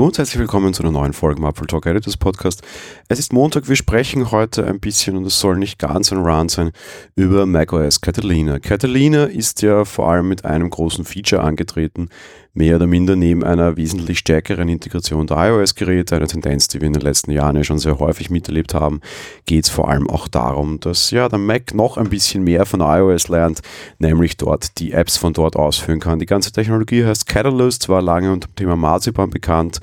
Hallo und herzlich willkommen zu einer neuen Folge im Apple Talk Editors Podcast. Es ist Montag, wir sprechen heute ein bisschen, und es soll nicht ganz ein Run sein, über macOS Catalina. Catalina ist ja vor allem mit einem großen Feature angetreten, mehr oder minder neben einer wesentlich stärkeren Integration der iOS-Geräte, eine Tendenz, die wir in den letzten Jahren ja schon sehr häufig miterlebt haben, geht es vor allem auch darum, dass ja der Mac noch ein bisschen mehr von iOS lernt, nämlich dort die Apps von dort ausführen kann. Die ganze Technologie heißt Catalyst, war lange unter dem Thema Marzipan bekannt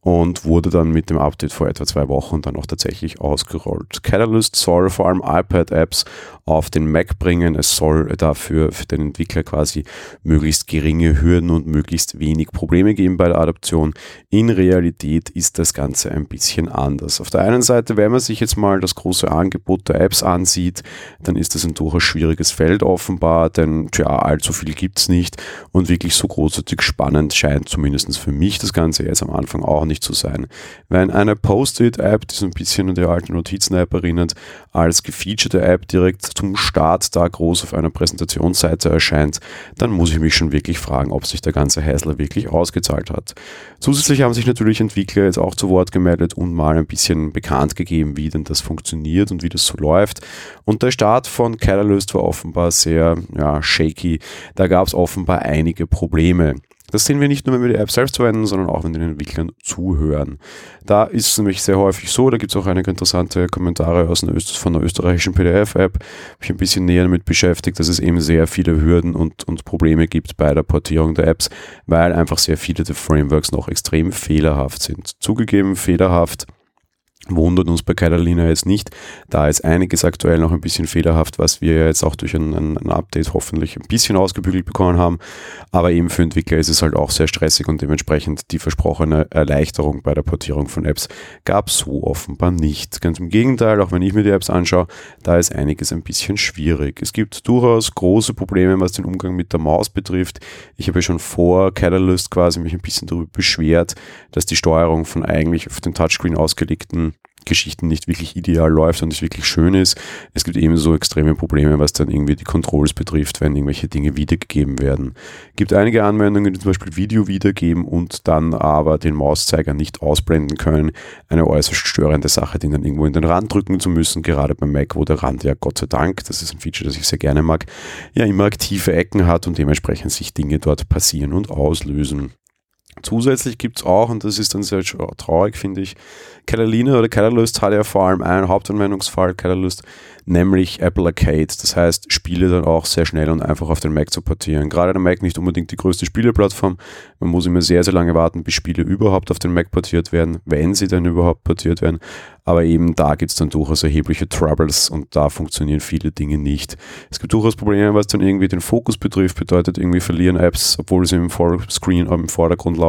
und wurde dann mit dem Update vor etwa zwei Wochen dann auch tatsächlich ausgerollt. Catalyst soll vor allem iPad-Apps auf den Mac bringen. Es soll dafür für den Entwickler quasi möglichst geringe Hürden und möglichst wenig Probleme geben bei der Adaption. In Realität ist das Ganze ein bisschen anders. Auf der einen Seite, wenn man sich jetzt mal das große Angebot der Apps ansieht, dann ist das ein durchaus schwieriges Feld offenbar, denn tja, allzu viel gibt es nicht und wirklich so großartig spannend scheint zumindest für mich das Ganze jetzt am Anfang auch nicht zu sein. Wenn eine Post-it-App, die so ein bisschen an die alte Notizen-App erinnert, als gefeaturete App direkt zum Start da groß auf einer Präsentationsseite erscheint, dann muss ich mich schon wirklich fragen, ob sich der ganze Häsler wirklich ausgezahlt hat. Zusätzlich haben sich natürlich Entwickler jetzt auch zu Wort gemeldet und mal ein bisschen bekannt gegeben, wie denn das funktioniert und wie das so läuft. Und der Start von Catalyst war offenbar sehr ja, shaky. Da gab es offenbar einige Probleme. Das sehen wir nicht nur, wenn wir die App selbst verwenden, sondern auch, wenn wir den Entwicklern zuhören. Da ist es nämlich sehr häufig so, da gibt es auch einige interessante Kommentare aus einer von der österreichischen PDF-App, mich ein bisschen näher damit beschäftigt, dass es eben sehr viele Hürden und, und Probleme gibt bei der Portierung der Apps, weil einfach sehr viele der Frameworks noch extrem fehlerhaft sind. Zugegeben, fehlerhaft wundert uns bei Catalina jetzt nicht. Da ist einiges aktuell noch ein bisschen fehlerhaft, was wir jetzt auch durch ein, ein, Update hoffentlich ein bisschen ausgebügelt bekommen haben. Aber eben für Entwickler ist es halt auch sehr stressig und dementsprechend die versprochene Erleichterung bei der Portierung von Apps gab es so offenbar nicht. Ganz im Gegenteil, auch wenn ich mir die Apps anschaue, da ist einiges ein bisschen schwierig. Es gibt durchaus große Probleme, was den Umgang mit der Maus betrifft. Ich habe schon vor Catalyst quasi mich ein bisschen darüber beschwert, dass die Steuerung von eigentlich auf den Touchscreen ausgelegten Geschichten nicht wirklich ideal läuft und nicht wirklich schön ist. Es gibt ebenso extreme Probleme, was dann irgendwie die Controls betrifft, wenn irgendwelche Dinge wiedergegeben werden. Es gibt einige Anwendungen, die zum Beispiel Video wiedergeben und dann aber den Mauszeiger nicht ausblenden können. Eine äußerst störende Sache, den dann irgendwo in den Rand drücken zu müssen, gerade beim Mac, wo der Rand ja Gott sei Dank, das ist ein Feature, das ich sehr gerne mag, ja immer aktive Ecken hat und dementsprechend sich Dinge dort passieren und auslösen. Zusätzlich gibt es auch, und das ist dann sehr traurig, finde ich, Catalina oder Catalyst hat ja vor allem einen Hauptanwendungsfall, Catalyst, nämlich Apple Arcade. Das heißt, Spiele dann auch sehr schnell und einfach auf den Mac zu portieren. Gerade der Mac nicht unbedingt die größte Spieleplattform. Man muss immer sehr, sehr lange warten, bis Spiele überhaupt auf den Mac portiert werden, wenn sie dann überhaupt portiert werden. Aber eben da gibt es dann durchaus erhebliche Troubles und da funktionieren viele Dinge nicht. Es gibt durchaus Probleme, was dann irgendwie den Fokus betrifft, bedeutet irgendwie verlieren Apps, obwohl sie im Vollscreen im Vordergrund laufen.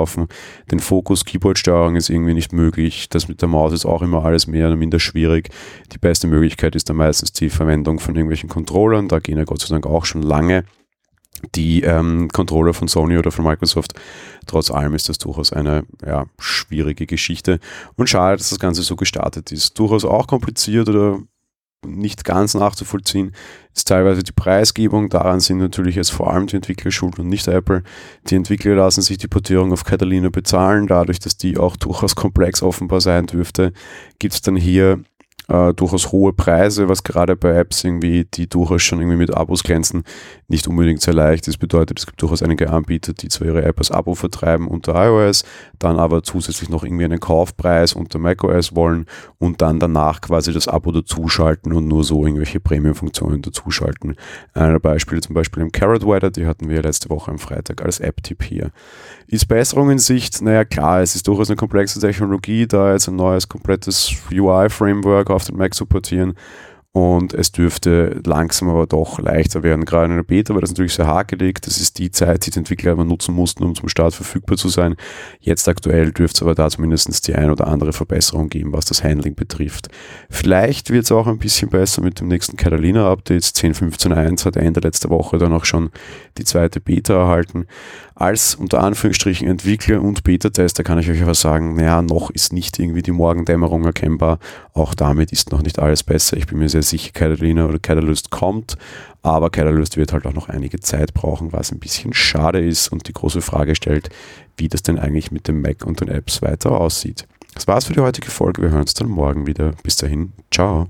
Den Fokus, Keyboard-Steuerung ist irgendwie nicht möglich. Das mit der Maus ist auch immer alles mehr oder minder schwierig. Die beste Möglichkeit ist dann meistens ist die Verwendung von irgendwelchen Controllern. Da gehen ja Gott sei Dank auch schon lange die ähm, Controller von Sony oder von Microsoft. Trotz allem ist das durchaus eine ja, schwierige Geschichte und schade, dass das Ganze so gestartet ist. Durchaus auch kompliziert oder nicht ganz nachzuvollziehen ist teilweise die Preisgebung. Daran sind natürlich jetzt vor allem die Entwickler schuld und nicht Apple. Die Entwickler lassen sich die Portierung auf Catalina bezahlen. Dadurch, dass die auch durchaus komplex offenbar sein dürfte, gibt es dann hier äh, durchaus hohe Preise, was gerade bei Apps irgendwie, die durchaus schon irgendwie mit Abos glänzen, nicht unbedingt sehr leicht ist. Bedeutet, es gibt durchaus einige Anbieter, die zwar ihre App als Abo vertreiben unter iOS, dann aber zusätzlich noch irgendwie einen Kaufpreis unter macOS wollen und dann danach quasi das Abo dazuschalten und nur so irgendwelche Premium-Funktionen dazuschalten. Einer der Beispiele zum Beispiel im Carrot Weather, die hatten wir letzte Woche am Freitag als App-Tipp hier. Ist Besserung in Sicht? Naja, klar, es ist durchaus eine komplexe Technologie, da jetzt ein neues komplettes UI-Framework auf den Mac zu portieren und es dürfte langsam aber doch leichter werden. Gerade in der Beta war das natürlich sehr hakelig. Das ist die Zeit, die die Entwickler aber nutzen mussten, um zum Start verfügbar zu sein. Jetzt aktuell dürfte es aber da zumindest die ein oder andere Verbesserung geben, was das Handling betrifft. Vielleicht wird es auch ein bisschen besser mit dem nächsten Catalina-Update. 10.15.1 hat Ende letzter Woche dann auch schon die zweite Beta erhalten. Als unter Anführungsstrichen Entwickler und Beta-Tester kann ich euch aber sagen, naja, noch ist nicht irgendwie die Morgendämmerung erkennbar. Auch damit ist noch nicht alles besser. Ich bin mir sehr sicher, Catalina oder Catalyst kommt, aber Catalyst wird halt auch noch einige Zeit brauchen, was ein bisschen schade ist und die große Frage stellt, wie das denn eigentlich mit dem Mac und den Apps weiter aussieht. Das war's für die heutige Folge. Wir hören uns dann morgen wieder. Bis dahin, ciao.